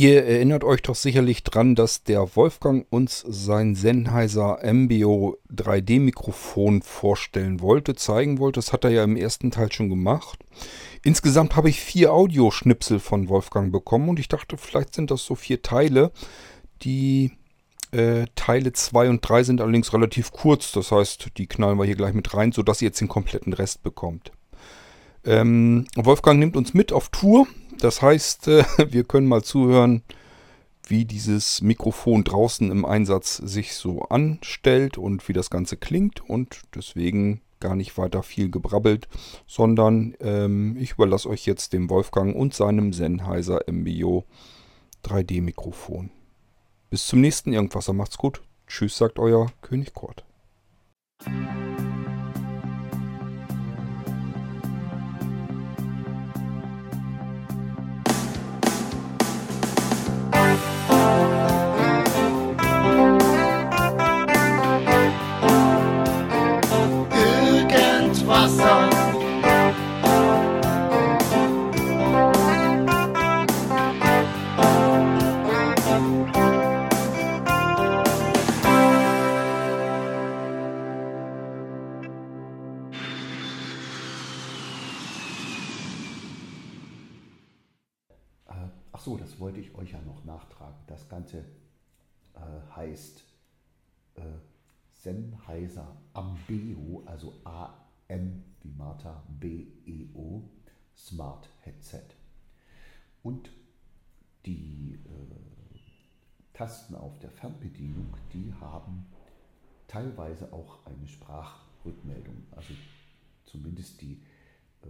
Ihr erinnert euch doch sicherlich dran, dass der Wolfgang uns sein Sennheiser MBO 3D Mikrofon vorstellen wollte, zeigen wollte. Das hat er ja im ersten Teil schon gemacht. Insgesamt habe ich vier Audioschnipsel von Wolfgang bekommen und ich dachte, vielleicht sind das so vier Teile. Die äh, Teile 2 und 3 sind allerdings relativ kurz. Das heißt, die knallen wir hier gleich mit rein, sodass ihr jetzt den kompletten Rest bekommt. Ähm, Wolfgang nimmt uns mit auf Tour. Das heißt, äh, wir können mal zuhören, wie dieses Mikrofon draußen im Einsatz sich so anstellt und wie das Ganze klingt. Und deswegen gar nicht weiter viel gebrabbelt, sondern ähm, ich überlasse euch jetzt dem Wolfgang und seinem Sennheiser MBO 3D Mikrofon. Bis zum nächsten Irgendwasser. Macht's gut. Tschüss, sagt euer König Kurt. Ganze äh, heißt äh, Sennheiser Ambeo, also A-M wie Martha, B-E-O, Smart Headset. Und die äh, Tasten auf der Fernbedienung, die haben teilweise auch eine Sprachrückmeldung. Also zumindest die, äh,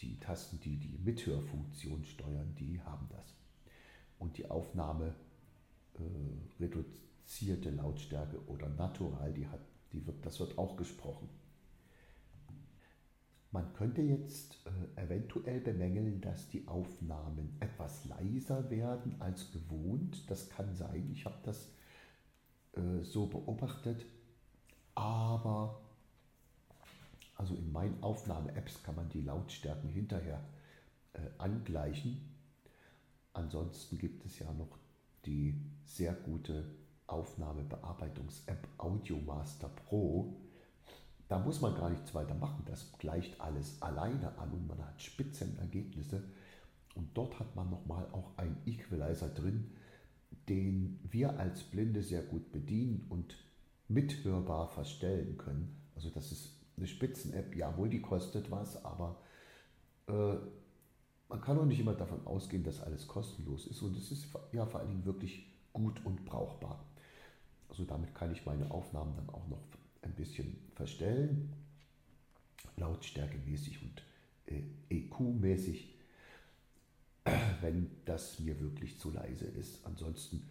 die Tasten, die die Mithörfunktion steuern, die haben das. Und die Aufnahme äh, reduzierte Lautstärke oder natural, die hat, die wird, das wird auch gesprochen. Man könnte jetzt äh, eventuell bemängeln, dass die Aufnahmen etwas leiser werden als gewohnt. Das kann sein, ich habe das äh, so beobachtet. Aber also in meinen Aufnahme-Apps kann man die Lautstärken hinterher äh, angleichen. Ansonsten gibt es ja noch die sehr gute Aufnahmebearbeitungs-App Audiomaster Pro. Da muss man gar nichts weiter machen. Das gleicht alles alleine an und man hat Spitzenergebnisse. Und dort hat man nochmal auch einen Equalizer drin, den wir als Blinde sehr gut bedienen und mithörbar verstellen können. Also das ist eine Spitzen-App, jawohl, die kostet was, aber äh, man kann auch nicht immer davon ausgehen, dass alles kostenlos ist und es ist ja vor allen Dingen wirklich gut und brauchbar. Also damit kann ich meine Aufnahmen dann auch noch ein bisschen verstellen, lautstärkemäßig und äh, EQ-mäßig, wenn das mir wirklich zu leise ist. Ansonsten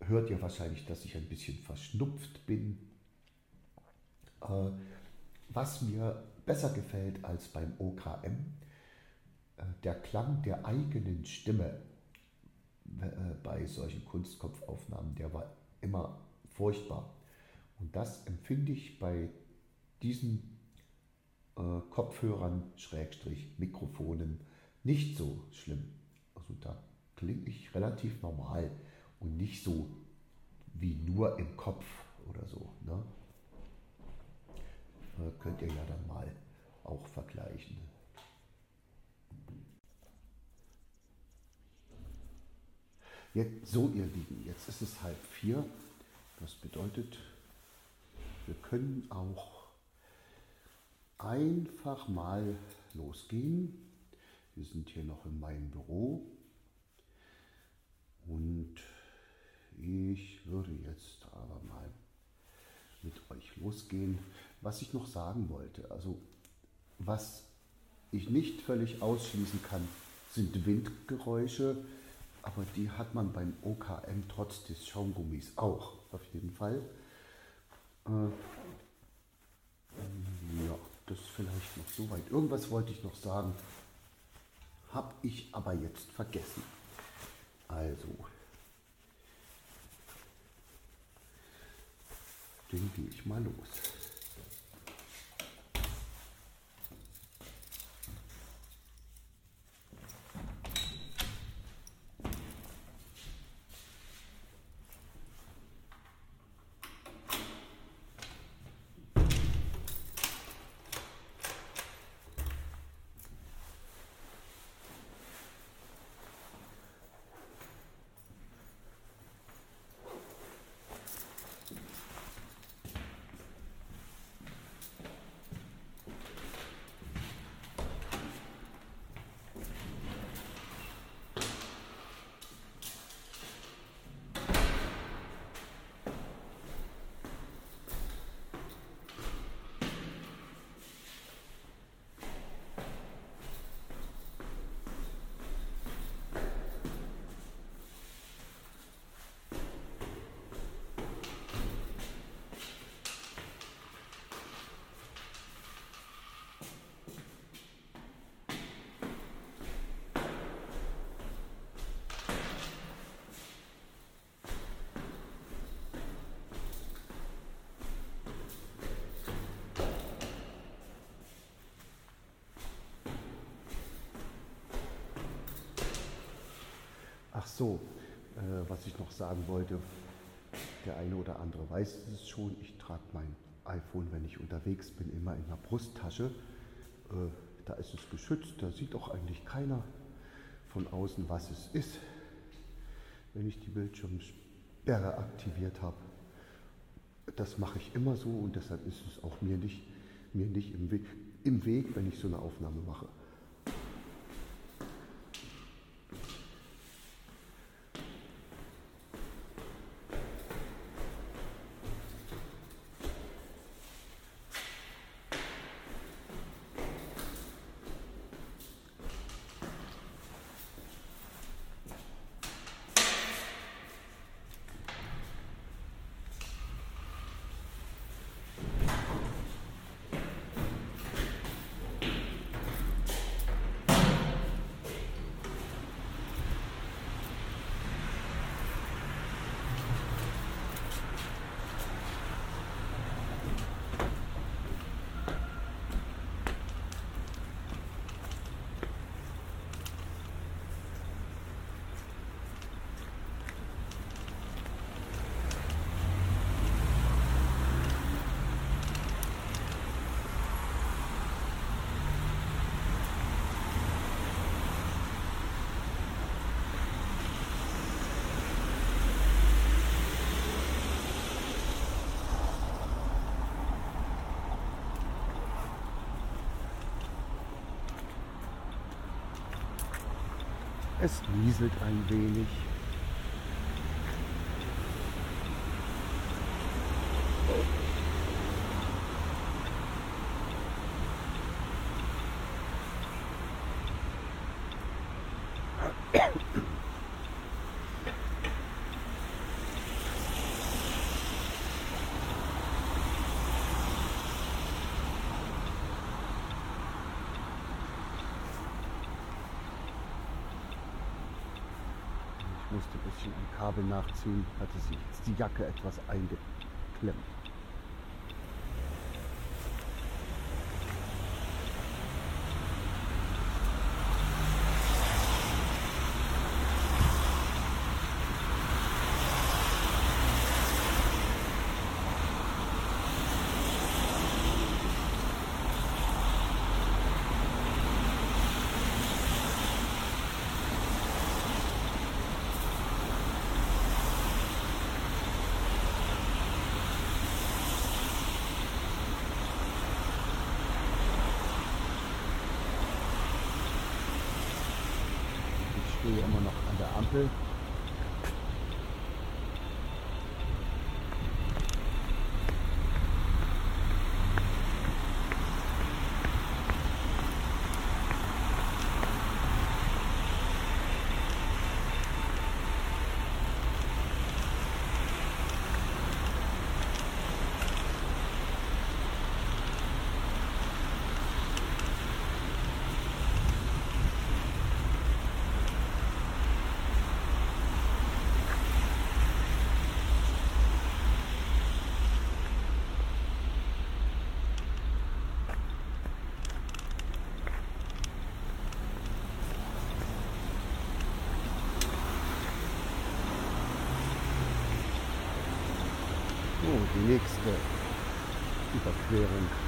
hört ihr wahrscheinlich, dass ich ein bisschen verschnupft bin. Äh, was mir besser gefällt als beim OKM, äh, der Klang der eigenen Stimme äh, bei solchen Kunstkopfaufnahmen, der war immer furchtbar. Und das empfinde ich bei diesen äh, Kopfhörern, Schrägstrich, Mikrofonen nicht so schlimm. Also da klinge ich relativ normal und nicht so wie nur im Kopf oder so. Ne? Äh, könnt ihr ja dann mal auch vergleichen. Jetzt, so, ihr Lieben, jetzt ist es halb vier. Das bedeutet, wir können auch einfach mal losgehen. Wir sind hier noch in meinem Büro und ich würde jetzt aber mal mit euch losgehen. Was ich noch sagen wollte, also was ich nicht völlig ausschließen kann, sind Windgeräusche aber die hat man beim OKM trotz des Schaumgummis auch, auf jeden Fall. Äh, ja, das vielleicht noch so weit. Irgendwas wollte ich noch sagen, habe ich aber jetzt vergessen. Also, dann gehe ich mal los. Ach so, äh, was ich noch sagen wollte, der eine oder andere weiß es schon, ich trage mein iPhone, wenn ich unterwegs bin, immer in der Brusttasche. Äh, da ist es geschützt, da sieht auch eigentlich keiner von außen, was es ist, wenn ich die Bildschirmsperre aktiviert habe. Das mache ich immer so und deshalb ist es auch mir nicht, mir nicht im, Weg, im Weg, wenn ich so eine Aufnahme mache. Es nieselt ein wenig. Ich musste ein bisschen am Kabel nachziehen, hatte sich jetzt die Jacke etwas eingeklemmt. Ich stehe immer noch an nächste Überquerung.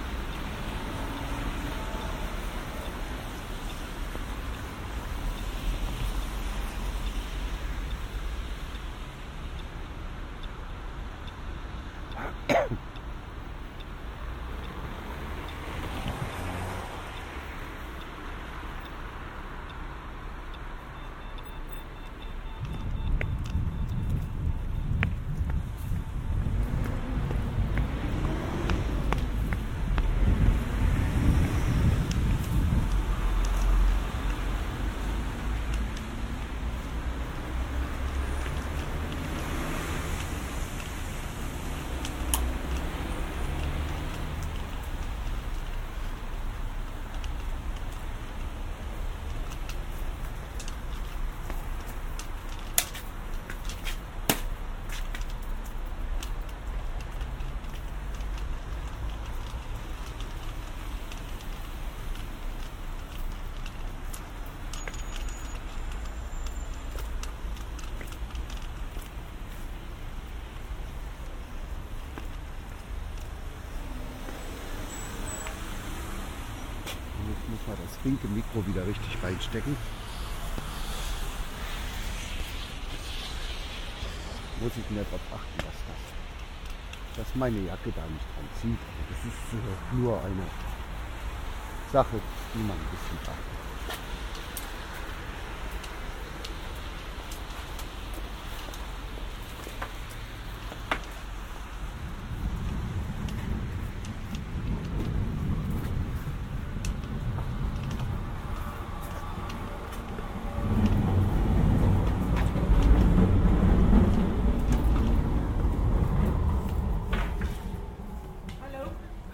Das linke Mikro wieder richtig reinstecken. Muss ich mehr darauf achten, dass das, dass meine Jacke da nicht dran zieht. Das ist äh, nur eine Sache, die man ein bisschen beachtet.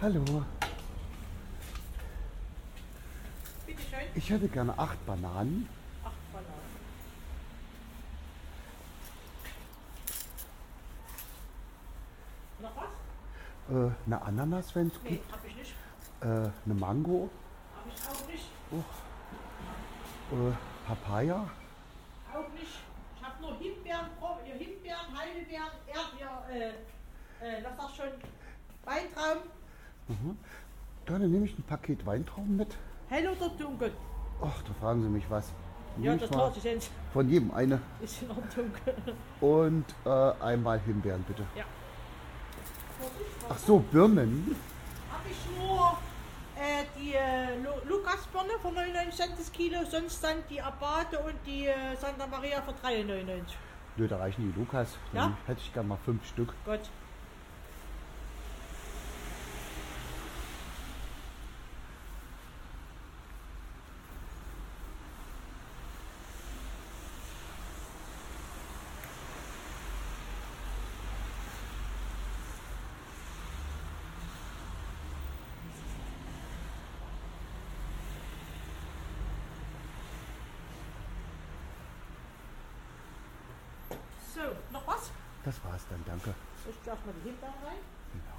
Hallo, Hallo, bitteschön. ich hätte gerne acht Bananen. Ach, Bananen. Noch was? Äh, eine Ananas, wenn es Nee, gibt. hab ich nicht. Äh, eine Mango. Hab ich auch nicht. Äh, Papaya. Auch nicht. Ich hab nur Himbeeren, äh, Himbeeren, Heidelbeeren, Erdbeeren, äh, äh, was sagst du schon? Weintraum. Dann nehme ich ein Paket Weintrauben mit. Hell oder dunkel? Ach, da fragen Sie mich was. Ja, das tat ich jetzt. von jedem eine. Ist in Ordnung. dunkel. Und äh, einmal Himbeeren, bitte. ja. Ach so, Birnen. Hab ich nur äh, die äh, Lu Lukasbirne für 99 Cent das Kilo, sonst dann die Abate und die äh, Santa Maria für 3,99. Nö, da reichen die Lukas. Dann Ja? hätte ich gerne mal fünf Stück. Gott. So, noch was? Das war's dann, danke. Ich darf mal die Himbeeren rein. Genau.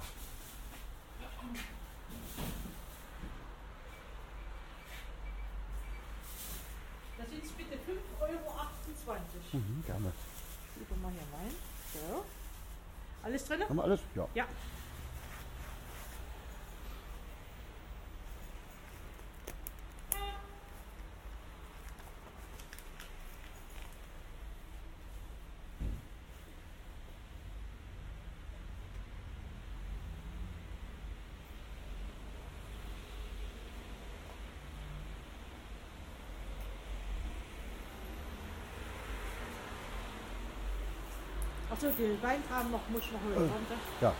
Da sind es bitte 5,28 Euro. Mhm, gerne. Schiebe mal hier rein. So. Alles drin? Haben wir alles? Ja. Ja. Achso, die Weintrauben noch muss ich noch holen. Warte. Ja.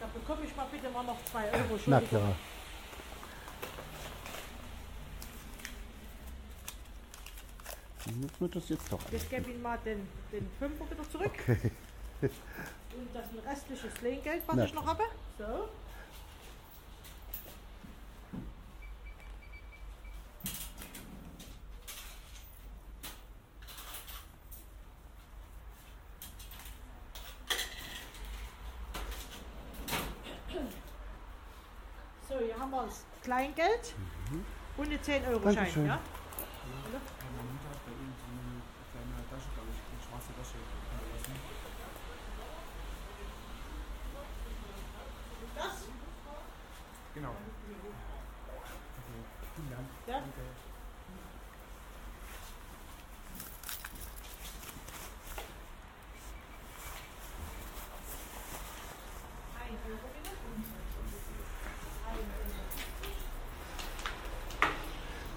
Da bekomme ich mal bitte mal noch 2 Euro. Na klar. Jetzt wird das jetzt doch. Ich gebe Ihnen mal den, den Fünfer wieder zurück. Okay. Und das restliche Sleengeld, was Na ich noch habe. So. So, hier haben wir das Kleingeld und eine 10-Euro-Schein. Dankeschön. Ja? Meine Mutter hat bei ihm so eine kleine Tasche, glaube ich, eine schwarze Tasche hinterlassen. Das? Genau. Okay, vielen Dank. Ja. Danke.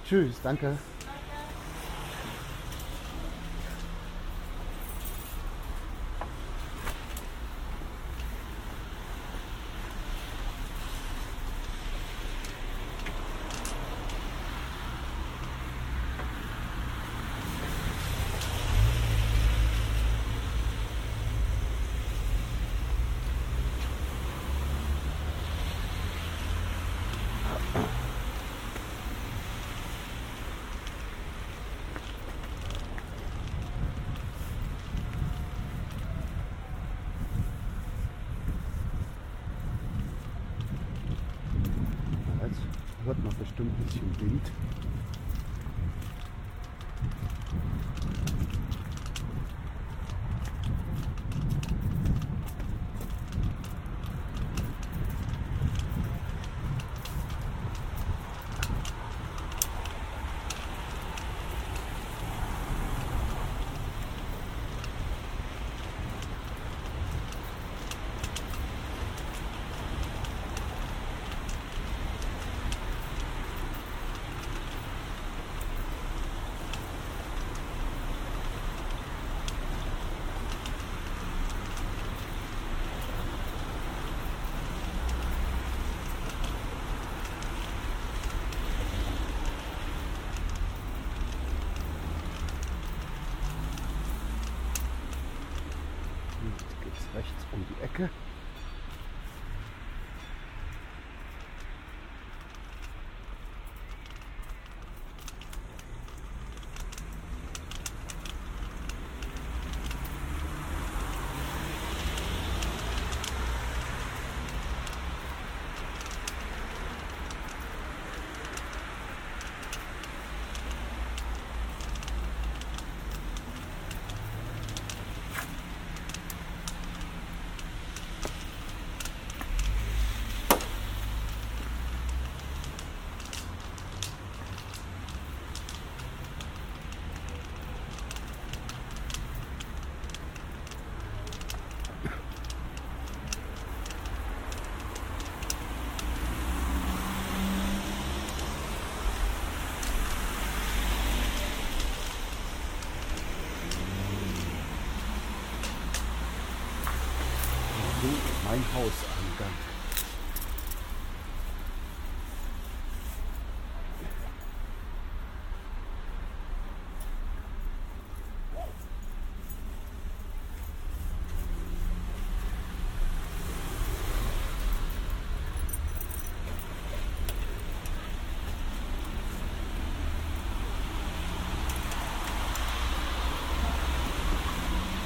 Tschüss, danke. Jetzt hört man bestimmt ein bisschen Wind. Mein Hauseingang.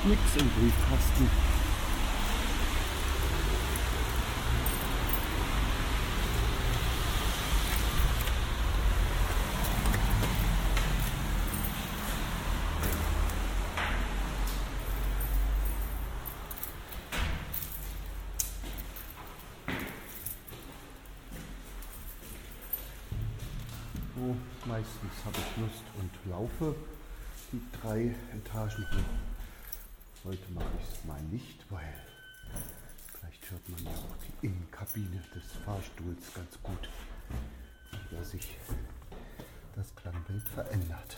Nix im Briefkasten. So, meistens habe ich Lust und laufe die drei Etagen hoch. Heute mache ich es mal nicht, weil vielleicht hört man ja auch die Innenkabine des Fahrstuhls ganz gut, wie sich das Klangbild verändert.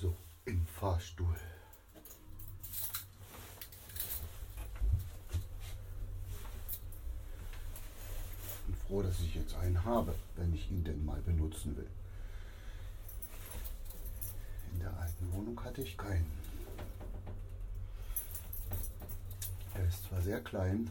So, im Fahrstuhl. bin froh, dass ich jetzt einen habe, wenn ich ihn denn mal benutzen will. In der alten Wohnung hatte ich keinen. Er ist zwar sehr klein,